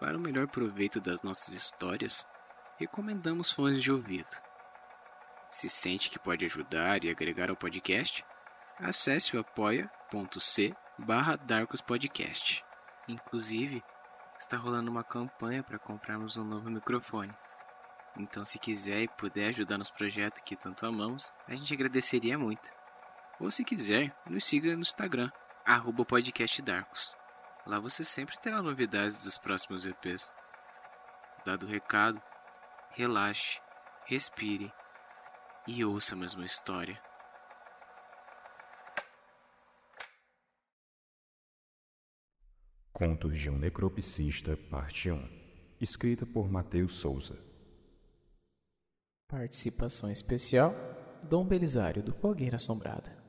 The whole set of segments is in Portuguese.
Para o melhor proveito das nossas histórias, recomendamos fones de ouvido. Se sente que pode ajudar e agregar ao podcast, acesse o apoia.c barra. Inclusive, está rolando uma campanha para comprarmos um novo microfone. Então, se quiser e puder ajudar nos projetos que tanto amamos, a gente agradeceria muito. Ou se quiser, nos siga no Instagram, arroba podcastdarkos. Lá você sempre terá novidades dos próximos EPs. Dado o recado, relaxe, respire e ouça a mesma história. Contos de um Necropsista, Parte 1 Escrita por Matheus Souza Participação especial Dom Belisário do Fogueira Assombrada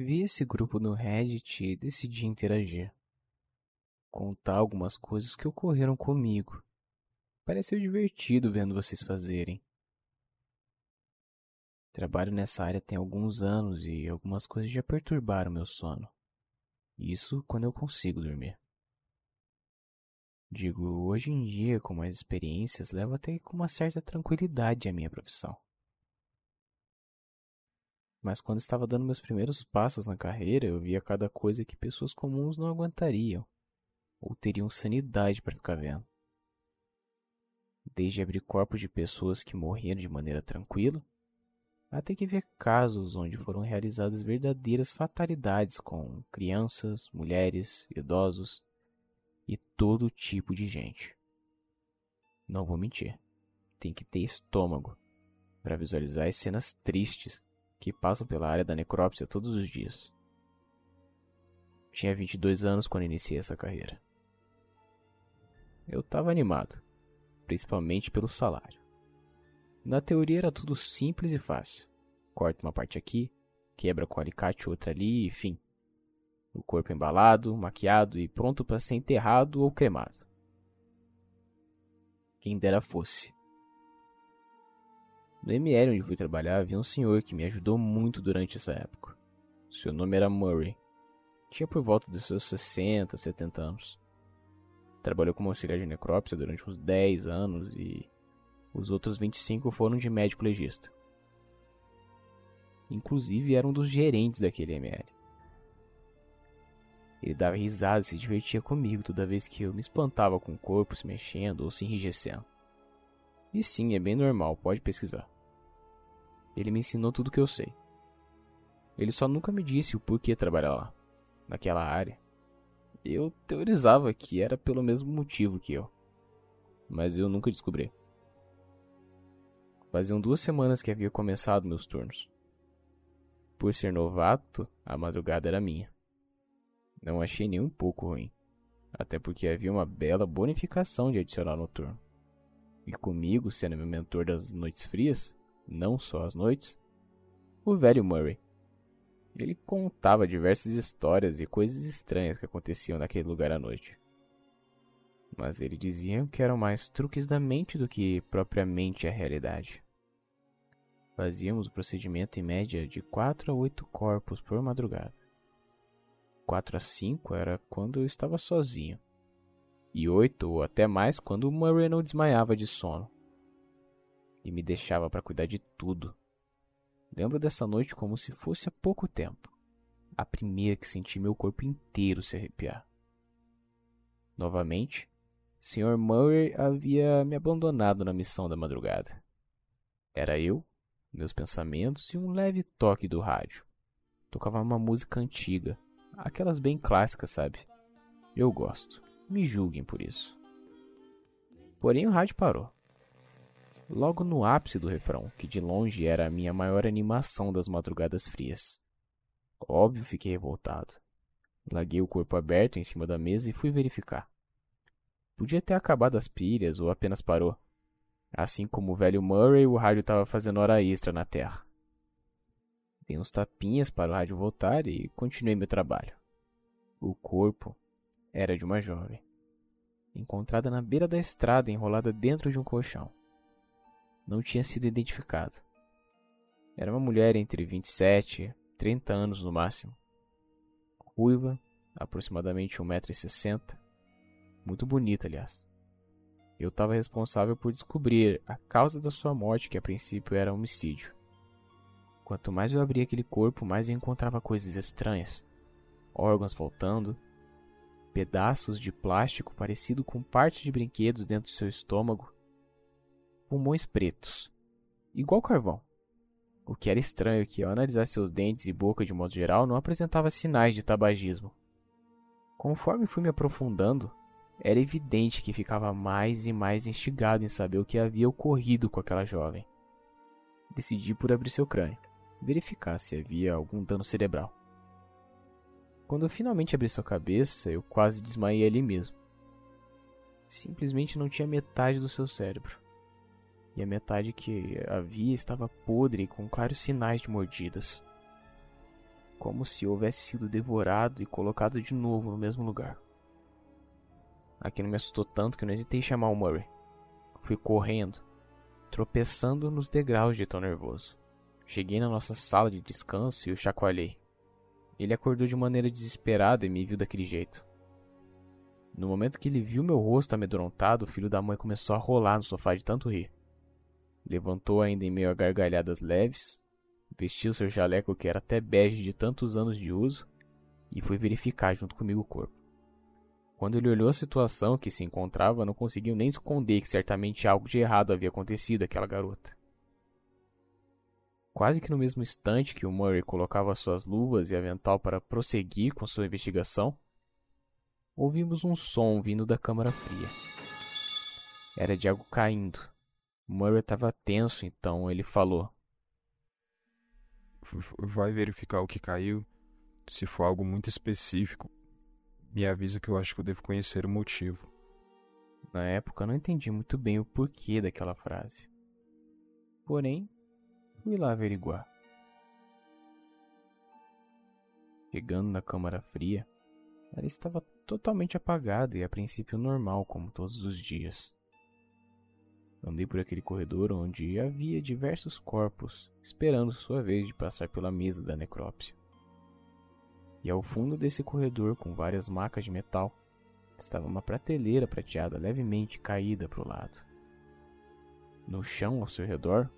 Vi esse grupo no Reddit e decidi interagir. Contar algumas coisas que ocorreram comigo. Pareceu divertido vendo vocês fazerem. Trabalho nessa área tem alguns anos e algumas coisas já perturbaram meu sono. Isso quando eu consigo dormir. Digo, hoje em dia, com mais experiências, levo até com uma certa tranquilidade a minha profissão mas quando estava dando meus primeiros passos na carreira, eu via cada coisa que pessoas comuns não aguentariam ou teriam sanidade para ficar vendo. Desde abrir corpos de pessoas que morriam de maneira tranquila, até que ver casos onde foram realizadas verdadeiras fatalidades com crianças, mulheres, idosos e todo tipo de gente. Não vou mentir, tem que ter estômago para visualizar as cenas tristes que passam pela área da necrópsia todos os dias. Tinha 22 anos quando iniciei essa carreira. Eu estava animado, principalmente pelo salário. Na teoria era tudo simples e fácil. Corta uma parte aqui, quebra com alicate outra ali, enfim. O corpo embalado, maquiado e pronto para ser enterrado ou cremado. Quem dera fosse. No ML onde fui trabalhar havia um senhor que me ajudou muito durante essa época. Seu nome era Murray. Tinha por volta dos seus 60, 70 anos. Trabalhou como auxiliar de necrópsia durante uns 10 anos e os outros 25 foram de médico legista. Inclusive era um dos gerentes daquele ML. Ele dava risada e se divertia comigo toda vez que eu me espantava com o corpo se mexendo ou se enrijecendo. E sim, é bem normal, pode pesquisar. Ele me ensinou tudo o que eu sei. Ele só nunca me disse o porquê trabalhar lá, naquela área. Eu teorizava que era pelo mesmo motivo que eu. Mas eu nunca descobri. Faziam duas semanas que havia começado meus turnos. Por ser novato, a madrugada era minha. Não achei nem um pouco ruim, até porque havia uma bela bonificação de adicionar no turno e comigo sendo meu mentor das noites frias, não só as noites, o velho Murray. Ele contava diversas histórias e coisas estranhas que aconteciam naquele lugar à noite. Mas ele dizia que eram mais truques da mente do que propriamente a realidade. Fazíamos o procedimento em média de 4 a 8 corpos por madrugada. 4 a 5 era quando eu estava sozinho e oito ou até mais quando Murray não desmaiava de sono. E me deixava para cuidar de tudo. Lembro dessa noite como se fosse há pouco tempo. A primeira que senti meu corpo inteiro se arrepiar. Novamente, Sr. Murray havia me abandonado na missão da madrugada. Era eu, meus pensamentos e um leve toque do rádio. Tocava uma música antiga, aquelas bem clássicas, sabe? Eu gosto. Me julguem por isso. Porém, o rádio parou. Logo no ápice do refrão, que de longe era a minha maior animação das madrugadas frias. Óbvio, fiquei revoltado. Laguei o corpo aberto em cima da mesa e fui verificar. Podia ter acabado as pilhas ou apenas parou. Assim como o velho Murray, o rádio estava fazendo hora extra na Terra. Dei uns tapinhas para o rádio voltar e continuei meu trabalho. O corpo era de uma jovem. encontrada na beira da estrada enrolada dentro de um colchão. Não tinha sido identificado. Era uma mulher entre 27 e 30 anos no máximo. Ruiva, aproximadamente 1,60m. Muito bonita, aliás. Eu estava responsável por descobrir a causa da sua morte, que a princípio era homicídio. Quanto mais eu abria aquele corpo, mais eu encontrava coisas estranhas. Órgãos faltando, pedaços de plástico parecido com parte de brinquedos dentro do seu estômago, pulmões pretos, igual carvão. O que era estranho é que, ao analisar seus dentes e boca de modo geral, não apresentava sinais de tabagismo. Conforme fui me aprofundando, era evidente que ficava mais e mais instigado em saber o que havia ocorrido com aquela jovem. Decidi por abrir seu crânio, verificar se havia algum dano cerebral. Quando eu finalmente abri sua cabeça, eu quase desmaiei ali mesmo. Simplesmente não tinha metade do seu cérebro. E a metade que havia estava podre com claros sinais de mordidas. Como se houvesse sido devorado e colocado de novo no mesmo lugar. Aquilo me assustou tanto que não hesitei em chamar o Murray. Fui correndo, tropeçando nos degraus de tão nervoso. Cheguei na nossa sala de descanso e o chacoalhei. Ele acordou de maneira desesperada e me viu daquele jeito. No momento que ele viu meu rosto amedrontado, o filho da mãe começou a rolar no sofá de tanto rir. Levantou ainda em meio a gargalhadas leves, vestiu seu jaleco que era até bege de tantos anos de uso e foi verificar junto comigo o corpo. Quando ele olhou a situação que se encontrava, não conseguiu nem esconder que certamente algo de errado havia acontecido àquela garota. Quase que no mesmo instante que o Murray colocava suas luvas e avental para prosseguir com sua investigação, ouvimos um som vindo da câmara fria. Era de algo caindo. Murray estava tenso, então ele falou: Vai verificar o que caiu. Se for algo muito específico, me avisa que eu acho que eu devo conhecer o motivo. Na época, eu não entendi muito bem o porquê daquela frase. Porém, Fui lá averiguar. Chegando na câmara fria, ela estava totalmente apagada e a princípio normal, como todos os dias. Andei por aquele corredor onde havia diversos corpos esperando sua vez de passar pela mesa da necrópsia. E ao fundo desse corredor, com várias macas de metal, estava uma prateleira prateada levemente caída para o lado. No chão ao seu redor,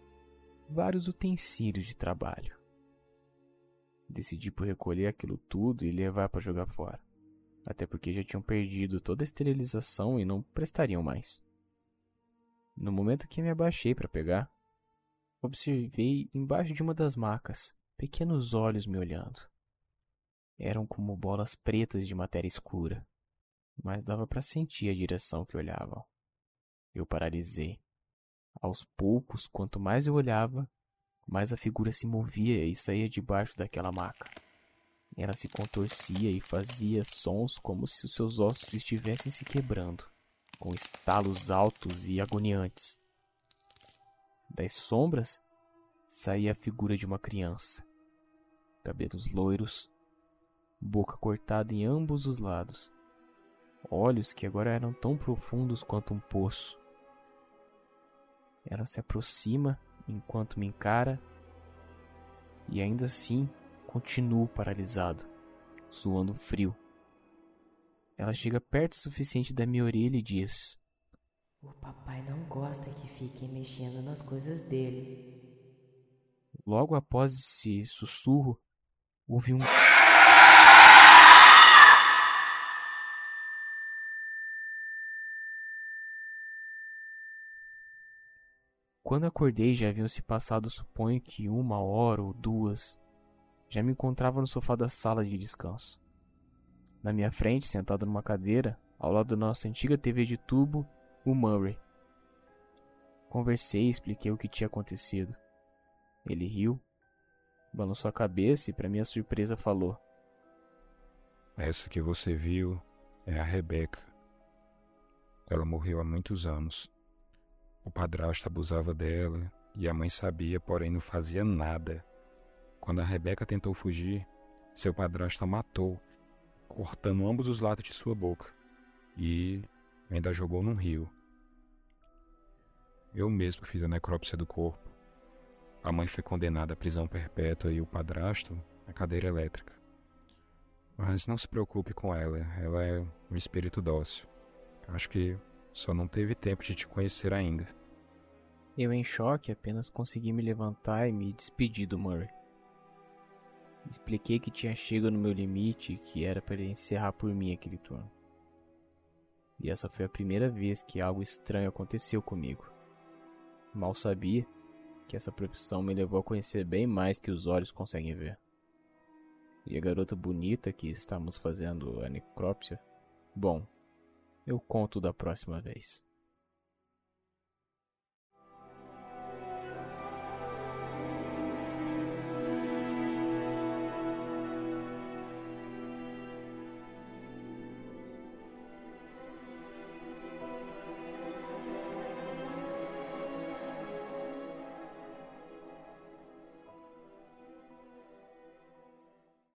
vários utensílios de trabalho. Decidi por recolher aquilo tudo e levar para jogar fora, até porque já tinham perdido toda a esterilização e não prestariam mais. No momento que me abaixei para pegar, observei embaixo de uma das macas pequenos olhos me olhando. Eram como bolas pretas de matéria escura, mas dava para sentir a direção que olhavam. Eu paralisei aos poucos, quanto mais eu olhava, mais a figura se movia e saía debaixo daquela maca. Ela se contorcia e fazia sons como se os seus ossos estivessem se quebrando, com estalos altos e agoniantes. Das sombras saía a figura de uma criança. Cabelos loiros, boca cortada em ambos os lados, olhos que agora eram tão profundos quanto um poço. Ela se aproxima enquanto me encara e ainda assim continuo paralisado, suando frio. Ela chega perto o suficiente da minha orelha e diz: O papai não gosta que fiquem mexendo nas coisas dele. Logo após esse sussurro, houve um. Quando acordei já haviam se passado, suponho que uma hora ou duas. Já me encontrava no sofá da sala de descanso. Na minha frente, sentado numa cadeira, ao lado da nossa antiga TV de tubo, o Murray. Conversei e expliquei o que tinha acontecido. Ele riu, balançou a cabeça e, para minha surpresa, falou: Essa que você viu é a Rebeca. Ela morreu há muitos anos. O padrasto abusava dela e a mãe sabia, porém não fazia nada. Quando a Rebeca tentou fugir, seu padrasto a matou, cortando ambos os lados de sua boca. E ainda jogou num rio. Eu mesmo fiz a necrópsia do corpo. A mãe foi condenada à prisão perpétua e o padrasto à cadeira elétrica. Mas não se preocupe com ela, ela é um espírito dócil. Acho que só não teve tempo de te conhecer ainda. Eu, em choque, apenas consegui me levantar e me despedir do Murray. Expliquei que tinha chegado no meu limite e que era para ele encerrar por mim aquele turno. E essa foi a primeira vez que algo estranho aconteceu comigo. Mal sabia que essa profissão me levou a conhecer bem mais que os olhos conseguem ver. E a garota bonita que estamos fazendo a necrópsia? Bom, eu conto da próxima vez.